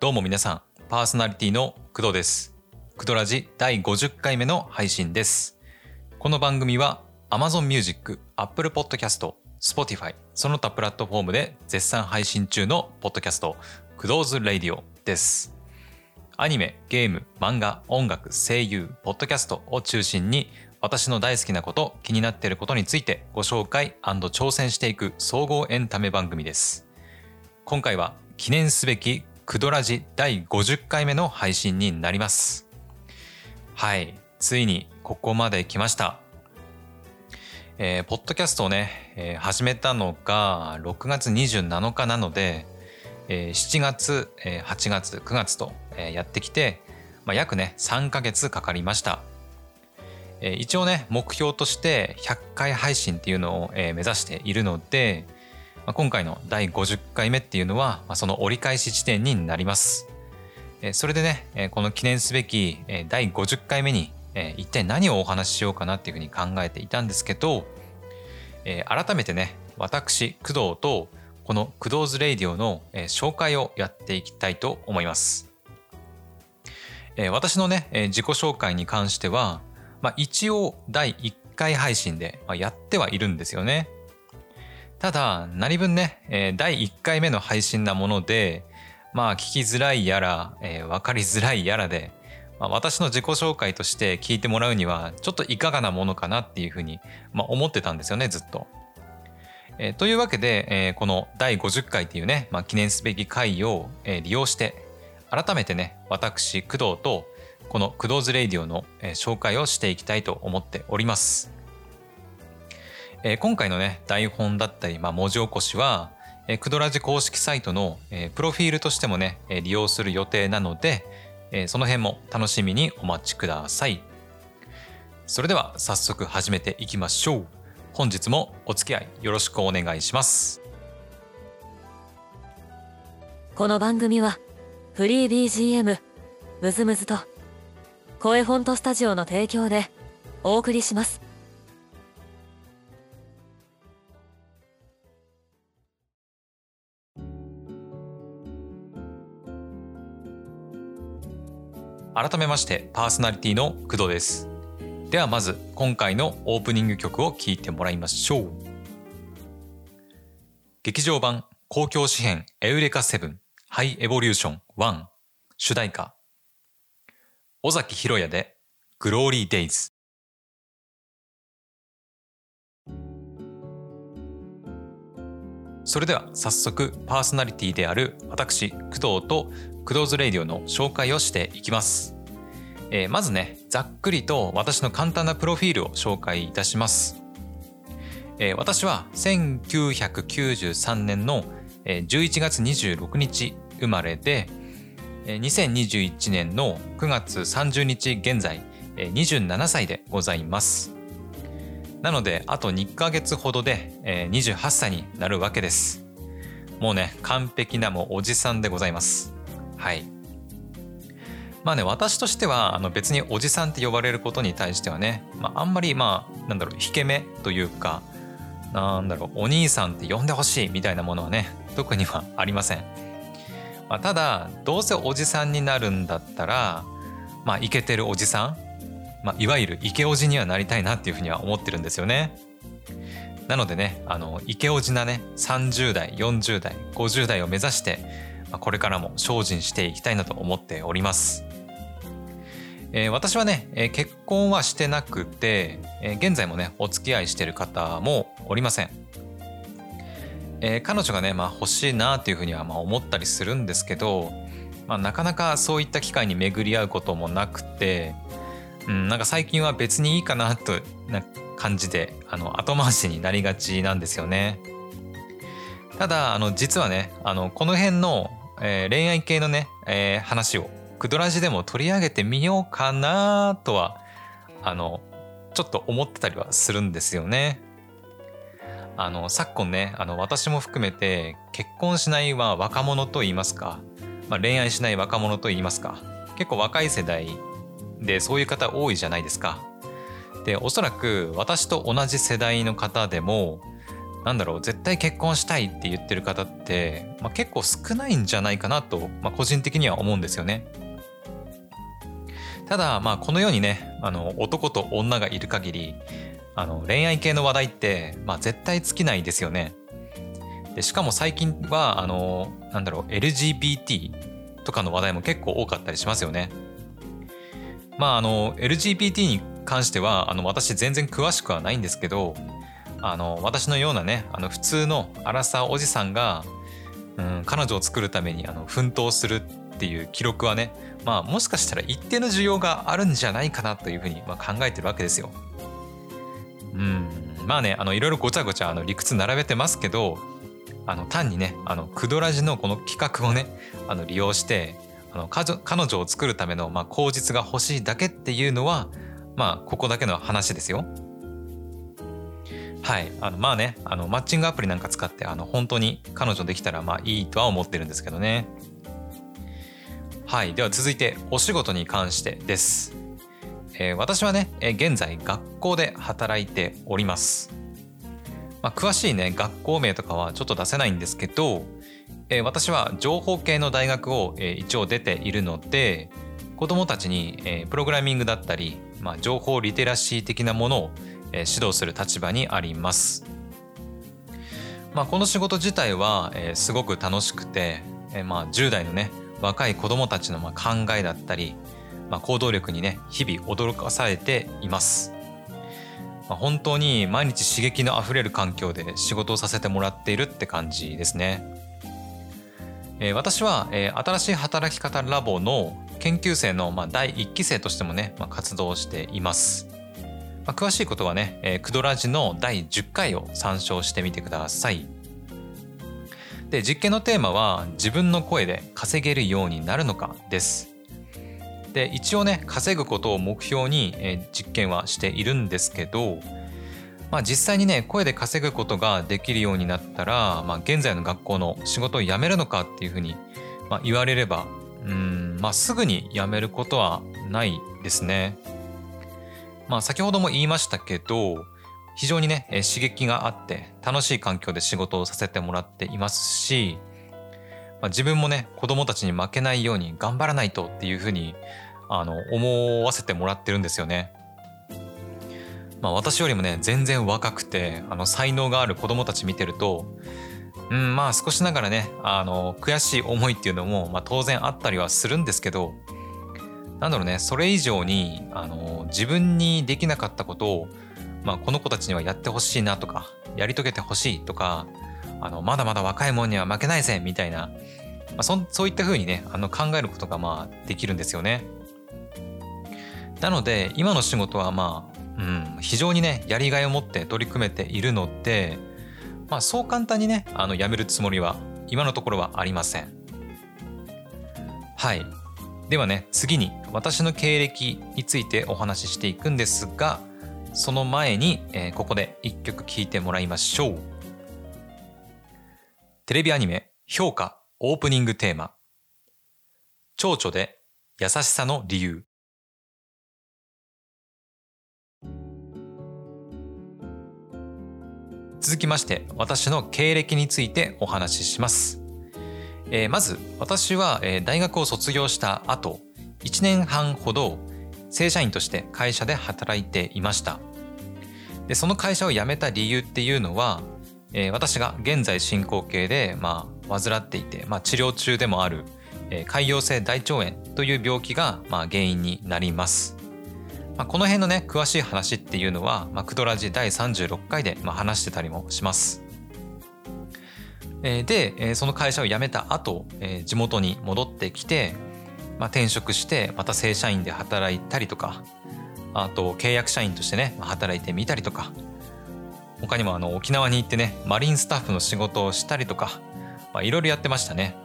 どうも皆さん、パーソナリティの工藤です。工藤ラジ第50回目の配信です。この番組は Amazon Music、Apple Podcast、Spotify、その他プラットフォームで絶賛配信中のポッドキャスト、工藤ズレディオです。アニメ、ゲーム、漫画、音楽、声優、ポッドキャストを中心に私の大好きなこと、気になっていることについてご紹介挑戦していく総合エンタメ番組です。今回は記念すべきクドラジ第50回目の配信になります。はい、ついにここまで来ました。えーポッドキャストをね、えー始めたのが6月27日なので、えー7月、えー8月、9月と、えーやってきて、まあ、約ね3ヶ月かかりました。えー一応ね目標として100回配信っていうのを、えー目指しているので、まあ、今回の第50回目っていうのは、まあ、その折り返し地点になります。えーそれでね、えーこの記念すべき、えー第50回目に、えー一体何をお話ししようかなっていうふうに考えていたんですけど、えー改めてね私工藤とこの「工藤ズレイディオの」えー紹介をやっていきたいと思います。えー私のね、えー自己紹介に関しては、まあ、一応第1回配信で、まあ、やってはいるんですよね。ただ何分ね、えー第1回目の配信なものでまあ聞きづらいやら、えー分かりづらいやらで、まあ、私の自己紹介として聞いてもらうにはちょっといかがなものかなっていうふうに、まあ、思ってたんですよねずっと。えーというわけで、えーこの第50回っていうね、まあ、記念すべき回を、えー利用して改めてね私工藤とこの「工藤ズレイディオの」えー紹介をしていきたいと思っております。えー今回のね台本だったり、まあ、文字起こしは、えー、クドラジ公式サイトの、えープロフィールとしてもね、え利用する予定なので、えーその辺も楽しみにお待ちください。それでは早速始めていきましょう。本日もお付き合いよろしくお願いします。この番組はフリー BGM ムズムズと声フォントスタジオの提供でお送りします改めましてパーソナリティの工藤です。ではまず今回のオープニング曲を聴いてもらいましょう。劇場版公共詩編エウレカセブンハイエボリューション1主題歌尾崎裕也でグローリーデイズそれでは早速パーソナリティである私工藤と工藤ズレイディオの紹介をしていきます、えーまずねざっくりと私の簡単なプロフィールを紹介いたします、えー私は1993年の11月26日生まれで2021年の9月30日現在27歳でございます。なのであと2ヶ月ほどでえー28歳になるわけです。もうね完璧なもうおじさんでございます。はい。まあね私としてはあの別におじさんって呼ばれることに対してはね、まあ、あんまりまあなんだろう引け目というかなんだろうお兄さんって呼んでほしいみたいなものはね特にはありません、まあ、ただどうせおじさんになるんだったらまあイケてるおじさん、まあ、いわゆるイケおじにはなりたいなっていうふうには思ってるんですよね。なのでねあのイケおじなね30代40代50代を目指して、まあ、これからも精進していきたいなと思っております。えー私はね、えー結婚はしてなくて、えー現在もねお付き合いしてる方もおりません、え彼女がね、まあ、欲しいなっていうふうにはまあ思ったりするんですけど、まあ、なかなかそういった機会に巡り合うこともなくて、うん、なんか最近は別にいいかなとな感じであの後回しになりがちなんですよねただあの実はねあのこの辺の、えー恋愛系のね、えー話をクドラジでも取り上げてみようかなとはあのちょっと思ってたりはするんですよね。あの昨今ねあの私も含めて結婚しないは若者と言いますか、まあ、恋愛しない若者と言いますか結構若い世代でそういう方多いじゃないですか。でおそらく私と同じ世代の方でもなんだろう絶対結婚したいって言ってる方って、まあ、結構少ないんじゃないかなと、まあ、個人的には思うんですよね。ただまあこのようにねあの男と女がいる限りあの恋愛系の話題って、まあ、絶対尽きないですよね。でしかも最近はあのなんだろう LGBT とかの話題も結構多かったりしますよね。まああの LGBT に関してはあの私全然詳しくはないんですけどあの私のようなねあの普通のアラサーおじさんが、うん、彼女を作るためにあの奮闘するっていう記録はねまあもしかしたら一定の需要があるんじゃないかなというふうにまあ考えてるわけですよ。うんまあねあのいろいろごちゃごちゃあの理屈並べてますけどあの単にねあのクドラジのこの企画をねあの利用してあの彼女を作るためのまあ口実が欲しいだけっていうのはまあここだけの話ですよ。はいあのまあねあのマッチングアプリなんか使ってあの本当に彼女できたらまあいいとは思ってるんですけどね。はいでは続いてお仕事に関してです。えー、私はね、え現在学校で働いております。まあ、詳しいね学校名とかはちょっと出せないんですけど、え、私は情報系の大学を、え、一応出ているので子どもたちに、え、プログラミングだったり、まあ、情報リテラシー的なものを、え、指導する立場にあります。まあ、この仕事自体は、え、すごく楽しくて、え、まあ10代のね若い子どもたちのま考えだったり、まあ、行動力にね日々驚かされています。ま、本当に毎日刺激のあふれる環境で仕事をさせてもらっているって感じですね。えー、私は、えー、新しい働き方ラボの研究生の、まあ、第1期生としてもね、まあ、活動しています。まあ、詳しいことはね、えー、クドラジの第10回を参照してみてください。で実験のテーマは自分の声で稼げるようになるのかです。で一応ね稼ぐことを目標に、えー、実験はしているんですけど、まあ、実際にね声で稼ぐことができるようになったら、まあ、現在の学校の仕事を辞めるのかっていうふうに、まあ、言われればうんまあすぐに辞めることはないですね。まあ先ほども言いましたけど非常にね刺激があって楽しい環境で仕事をさせてもらっていますしまあ、自分もね子供たちに負けないように頑張らないとっていうふうにあの思わせてもらってるんですよね。まあ、私よりもね全然若くてあの才能がある子供たち見てるとうんまあ少しながらねあの悔しい思いっていうのも、まあ、当然あったりはするんですけどなんだろうねそれ以上にあの自分にできなかったことを、まあ、この子たちにはやってほしいなとかやり遂げてほしいとかあのまだまだ若いもんには負けないぜみたいな、まあ、そそういった風にねあの考えることがまあできるんですよね。なので今の仕事はまあ、うん、非常にねやりがいを持って取り組めているので、まあ、そう簡単にねあの辞めるつもりは今のところはありません。はいではね次に私の経歴についてお話ししていくんですがその前に、えー、ここで一曲聴いてもらいましょう。テレビアニメ評価オープニングテーマ蝶々で優しさの理由続きまして私の経歴についてお話しします、えー、まず私は、え、大学を卒業した後1年半ほど正社員として会社で働いていましたでその会社を辞めた理由っていうのはえー、私が現在進行形で、まあ、患っていて、まあ、治療中でもある、えー、潰瘍性大腸炎という病気が、まあ、原因になります。まあ、この辺のね詳しい話っていうのは、まあ、クドラジ第36回で、まあ、話してたりもします。で、その会社を辞めた後、えー、地元に戻ってきて、まあ、転職してまた正社員で働いたりとかあと契約社員としてね働いてみたりとか他にもあの沖縄に行ってねマリンスタッフの仕事をしたりとかいろいろやってましたね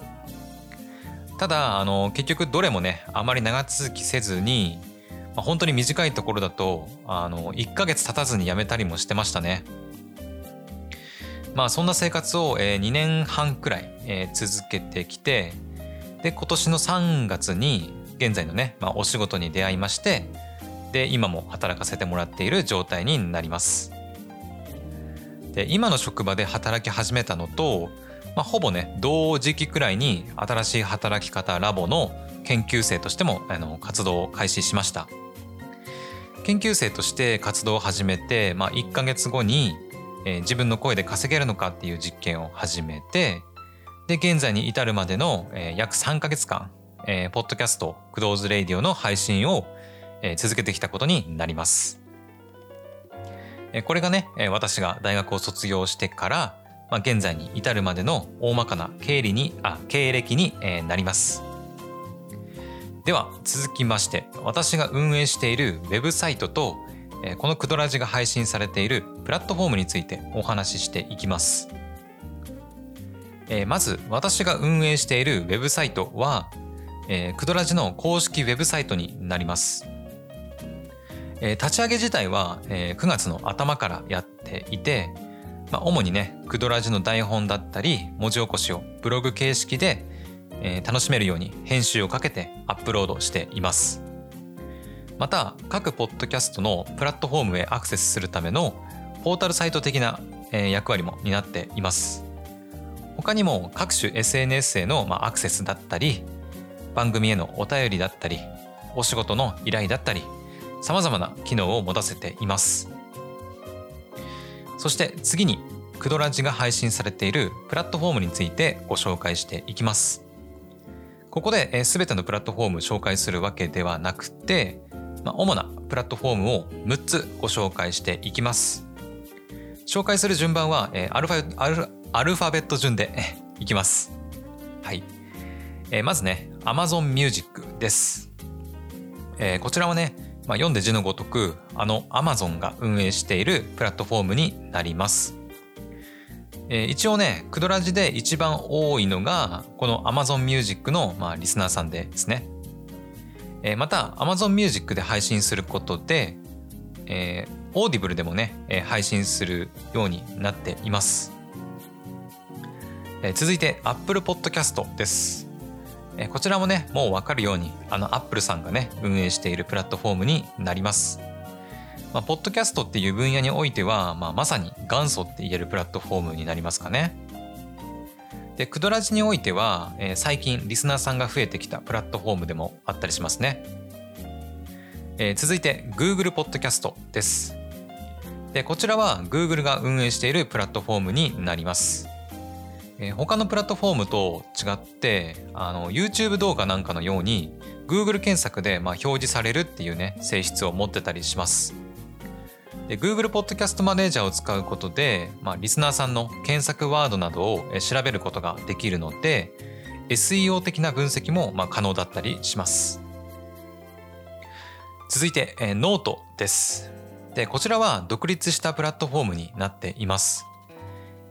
ただあの結局どれもねあまり長続きせずに、まあ、本当に短いところだとあの1ヶ月経たずに辞めたりもしてましたね。まあそんな生活を、えー、2年半くらい、えー、続けてきてで今年の3月に現在のね、まあ、お仕事に出会いましてで今も働かせてもらっている状態になります。で今の職場で働き始めたのと、まあ、ほぼね同時期くらいに新しい働き方ラボの研究生としてもあの活動を開始しました。研究生として活動を始めて、まあ、1ヶ月後に、えー、自分の声で稼げるのかっていう実験を始めてで現在に至るまでの、えー、約3ヶ月間、えー、ポッドキャスト「クドーズレイディオ」の配信を、えー、続けてきたことになります。これがね私が大学を卒業してから、まあ、現在に至るまでの大まかな経理にあ経歴になります。では続きまして私が運営しているウェブサイトとこのクドラジが配信されているプラットフォームについてお話ししていきます。まず私が運営しているウェブサイトはクドラジの公式ウェブサイトになります。立ち上げ自体は9月の頭からやっていて、主にねクドラジの台本だったり文字起こしをブログ形式でえー、楽しめるように編集をかけてアップロードしています。また各ポッドキャストのプラットフォームへアクセスするためのポータルサイト的な、えー、役割も担っています。他にも各種 SNS への、まあ、アクセスだったり番組へのお便りだったりお仕事の依頼だったり様々な機能を持たせています。そして次にクドラジが配信されているプラットフォームについてご紹介していきます。ここで全てのプラットフォーム紹介するわけではなくて、まあ、主なプラットフォームを6つご紹介していきます。紹介する順番はアルファアルアルファベット順でいきます。はい。えー、まずね、Amazon Music です。えー、こちらはね、まあ、読んで字のごとく、あの Amazon が運営しているプラットフォームになります。えー、一応ね、クドラジで一番多いのが、この Amazon Music の、まあ、リスナーさんですね。えー、また、Amazon Music で配信することで、えー、 Audible でもね、えー、配信するようになっています。えー、続いて、Apple Podcast です。こちらもね、もうわかるように、あの Apple さんがね、運営しているプラットフォームになります。まあ、ポッドキャストっていう分野においては、まあ、まさに元祖って言えるプラットフォームになりますかね。で、クドラジにおいては、えー、最近リスナーさんが増えてきたプラットフォームでもあったりしますね。えー、続いて Google Podcast です。で、こちらは Google が運営しているプラットフォームになります。えー、他のプラットフォームと違ってあの YouTube 動画なんかのように Google 検索でまあ表示されるっていうね性質を持ってたりします。で Google Podcast Manager を使うことで、まあ、リスナーさんの検索ワードなどを調べることができるので SEO 的な分析もまあ可能だったりします。続いて、えー、ノートです。でこちらは独立したプラットフォームになっています。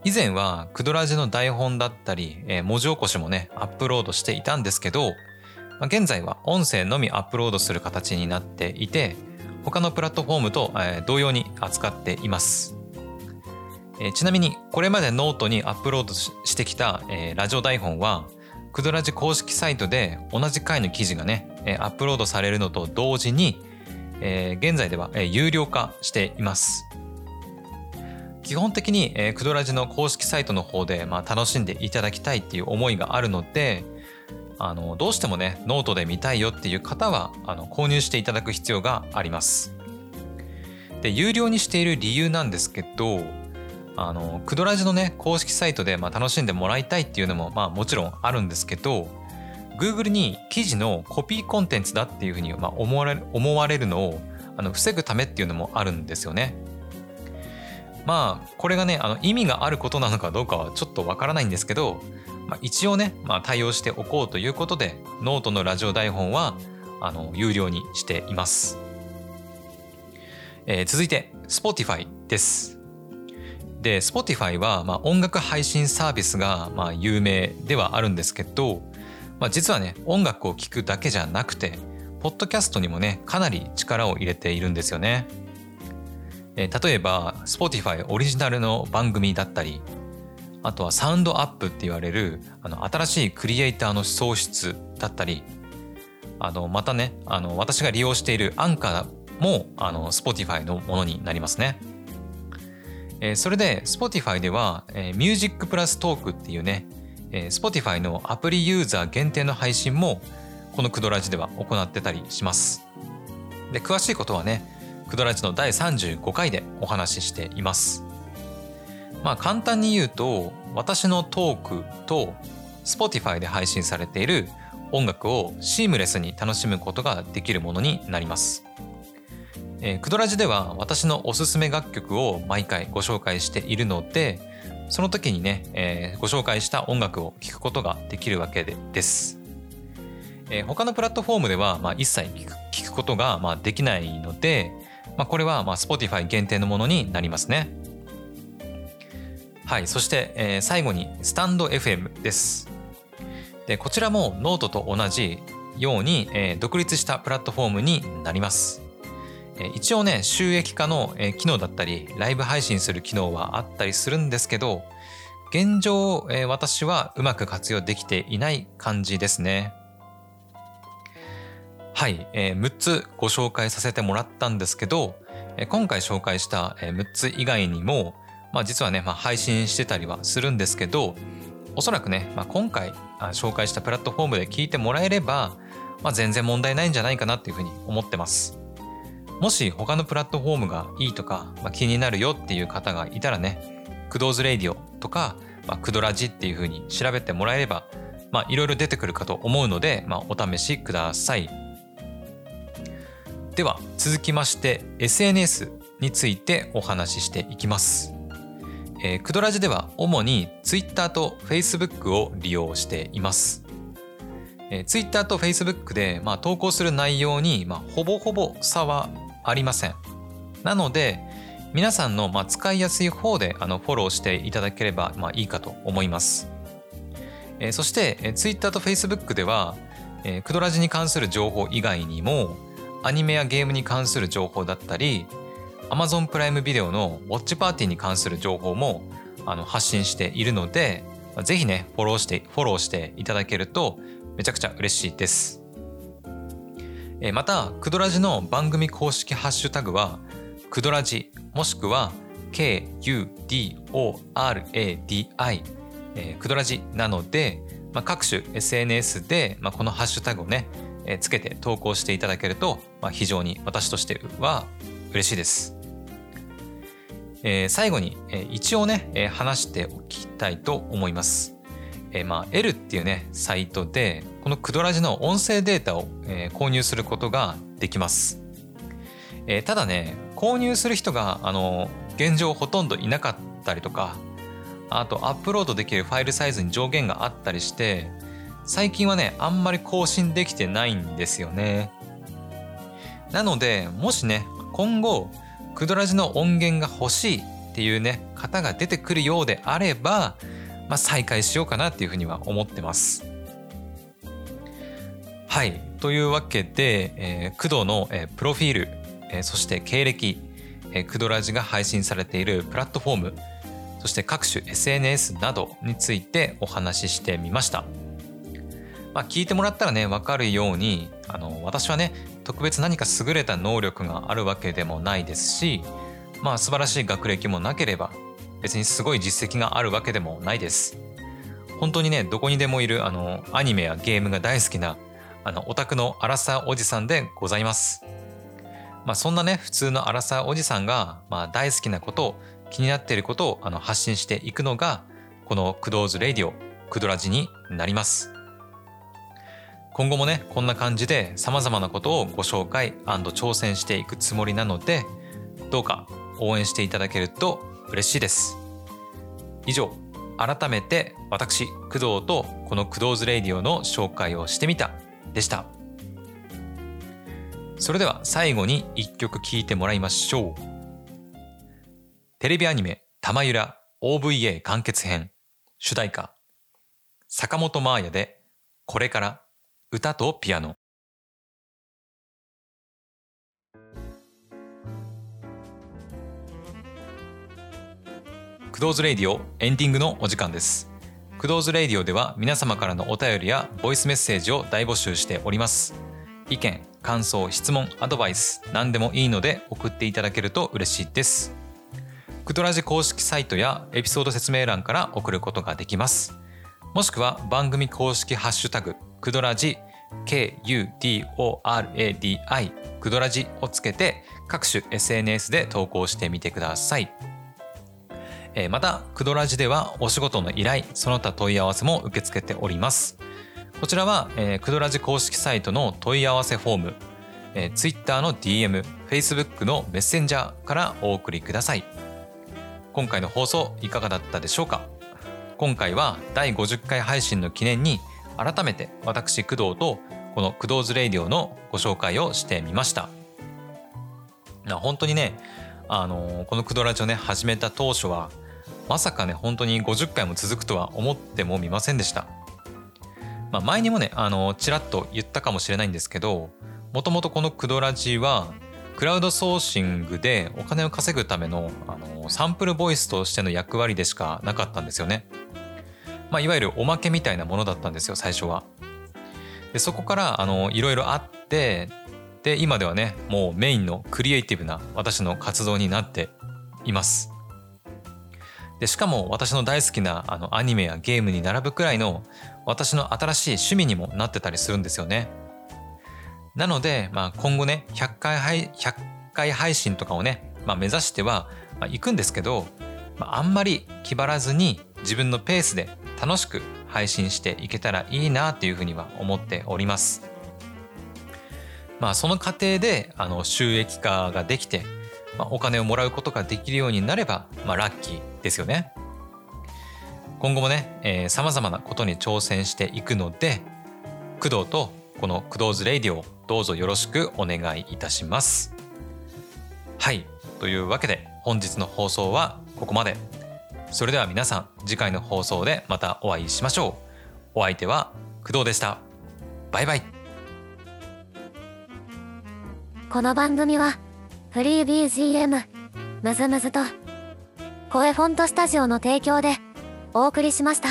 以前はクドラジの台本だったり、えー、文字起こしもねアップロードしていたんですけど、まあ、現在は音声のみアップロードする形になっていて他のプラットフォームと同様に扱っています。ちなみにこれまでノートにアップロードしてきたラジオ台本はクドラジ公式サイトで同じ回の記事がねアップロードされるのと同時に現在では有料化しています。基本的にクドラジの公式サイトの方でま楽しんでいただきたいっていう思いがあるのであのどうしてもねノートで見たいよっていう方はあの購入していただく必要があります。で有料にしている理由なんですけどあのクドラジのね公式サイトで、まあ、楽しんでもらいたいっていうのも、まあ、もちろんあるんですけど Google に記事のコピーコンテンツだっていうふうに、まあ、思われ思われるのをあの防ぐためっていうのもあるんですよね。まあこれがねあの意味があることなのかどうかはちょっとわからないんですけどまあ、一応ね、まあ、対応しておこうということでノートのラジオ台本はあの有料にしています、えー、続いて Spotify です。で Spotify は、まあ、音楽配信サービスが、まあ、有名ではあるんですけど、まあ、実はね音楽を聴くだけじゃなくてポッドキャストにもねかなり力を入れているんですよね、えー、例えば Spotify オリジナルの番組だったりあとはサウンドアップって言われるあの新しいクリエイターの創出だったりあのまたねあの私が利用しているアンカーもあの Spotify のものになりますね。えー、それで Spotify では、えー、Music プラストークっていうね、えー、Spotify のアプリユーザー限定の配信もこのクドラジでは行ってたりしますで詳しいことはねクドラジの第35回でお話ししていますまあ簡単に言うと私のトークと Spotify で配信されている音楽をシームレスに楽しむことができるものになります。えー、クドラジでは私のおすすめ楽曲を毎回ご紹介しているのでその時にね、えー、ご紹介した音楽を聴くことができるわけでです。えー、他のプラットフォームでは、まあ、一切聞くくことが、まあ、できないので、まあ、これは、まあ、Spotify 限定のものになりますね。はい、そして、えー、最後にスタンド FM です。でこちらもノートと同じように、えー、独立したプラットフォームになります。えー、一応ね収益化の、えー、機能だったりライブ配信する機能はあったりするんですけど現状、えー、私はうまく活用できていない感じですね。はい、えー、6つご紹介させてもらったんですけど、え、今回紹介した、えー、6つ以外にも、まあ、実はね、まあ、配信してたりはするんですけどおそらくね、まあ、今回紹介したプラットフォームで聞いてもらえれば、まあ、全然問題ないんじゃないかなっていうふうに思ってます。もし他のプラットフォームがいいとか、まあ、気になるよっていう方がいたらね、クドーズレイディオとか、まあ、クドラジっていうふうに調べてもらえれば、まあ、いろいろ出てくるかと思うので、まあ、お試しください。では続きまして SNS についてお話ししていきます。えー、クドラジでは主に Twitter と Facebook を利用しています。えー、Twitter と Facebook で、まあ、投稿する内容に、まあ、ほぼほぼ差はありません。なので皆さんの、まあ、使いやすい方であのフォローしていただければ、まあ、いいかと思います。えー、そして、えー、Twitter と Facebook では、えー、クドラジに関する情報以外にもアニメやゲームに関する情報だったり Amazon プライムビデオのウォッチパーティーに関する情報もあの発信しているので、ぜひね、フォローして、フォローしていただけるとめちゃくちゃ嬉しいです。えまた、クドラジの番組公式ハッシュタグは、クドラジもしくは KUDORADI、えー、クドラジなので、まあ、各種 SNS で、まあ、このハッシュタグをね、え、つけて投稿していただけると、まあ、非常に私としては嬉しいです。えー、最後に、え、一応ね、え、話しておきたいと思います。えー、まあ L っていうねサイトでこのクドラジの音声データを、え、購入することができます。え、ただね購入する人があの現状ほとんどいなかったりとかあとアップロードできるファイルサイズに上限があったりして最近はねあんまり更新できてないんですよね。なのでもしね今後クドラジの音源が欲しいっていうね方が出てくるようであれば、まあ、再開しようかなっていうふうには思ってます。はいというわけで、えー、工藤の、えー、プロフィール、えー、そして経歴、えー、クドラジが配信されているプラットフォームそして各種 SNS などについてお話ししてみました。まあ、聞いてもらったらね分かるようにあの私はね特別何か優れた能力があるわけでもないですしまあ素晴らしい学歴もなければ別にすごい実績があるわけでもないです。本当にねどこにでもいるあのアニメやゲームが大好きなあのオタクのアラサーおじさんでございます。まあ、そんなね普通のアラサーおじさんが、まあ、大好きなことを気になっていることをあの発信していくのがこの「クドーズ・レディオ」「クドラジ」になります。今後もねこんな感じで様々なことをご紹介挑戦していくつもりなのでどうか応援していただけると嬉しいです。以上改めて私工藤とこの「工藤ズレイディオ」の紹介をしてみたでした。それでは最後に一曲聴いてもらいましょう。テレビアニメ「玉ゆら OVA 完結編」主題歌坂本真綾で「これから」歌とピアノ。Kudo's Radio エンディングのお時間です。 Kudo's Radio では皆様からのお便りやボイスメッセージを大募集しております。意見感想質問アドバイス何でもいいので送っていただけると嬉しいです。クドラジ公式サイトやエピソード説明欄から送ることができます。もしくは番組公式ハッシュタグクドラジ KUDORADI クドラジをつけて各種 SNS で投稿してみてください。またクドラジではお仕事の依頼その他問い合わせも受け付けております。こちらは、えークドラジ公式サイトの問い合わせフォーム、Twitter の DM、Facebook のメッセンジャーからお送りください。今回の放送いかがだったでしょうか？今回は第50回配信の記念に改めて私工藤とこの「 Kudo's Radio」のご紹介をしてみましたな本当にねあのこの「クドラジ」をね始めた当初はまさかね本当に50回も続くとは思ってもみませんでした、まあ、前にもねあのちらっと言ったかもしれないんですけどもともとこの「クドラジ」はクラウドソーシングでお金を稼ぐためのあのサンプルボイスとしての役割でしかなかったんですよね。まあ、いわゆるおまけみたいなものだったんですよ最初は。でそこからあのいろいろあってで今ではねもうメインのクリエイティブな私の活動になっています。でしかも私の大好きなあのアニメやゲームに並ぶくらいの私の新しい趣味にもなってたりするんですよね。なので、まあ、今後ね100回配100回配信とかをね、まあ、目指しては、まあ、行くんですけど、まあ、あんまり気張らずに自分のペースで楽しく配信していけたらいいなっていうふうには思っております。まあその過程であの収益化ができて、まあ、お金をもらうことができるようになれば、まあ、ラッキーですよね。今後もねさまざまなことに挑戦していくので工藤とこの「工藤ズレイディオ」どうぞよろしくお願いいたします。はいというわけで本日の放送はここまで。それでは皆さん次回の放送でまたお会いしましょう。お相手は工藤でした。バイバイ。この番組はフリー BGM むずむずと声フォントスタジオの提供でお送りしました。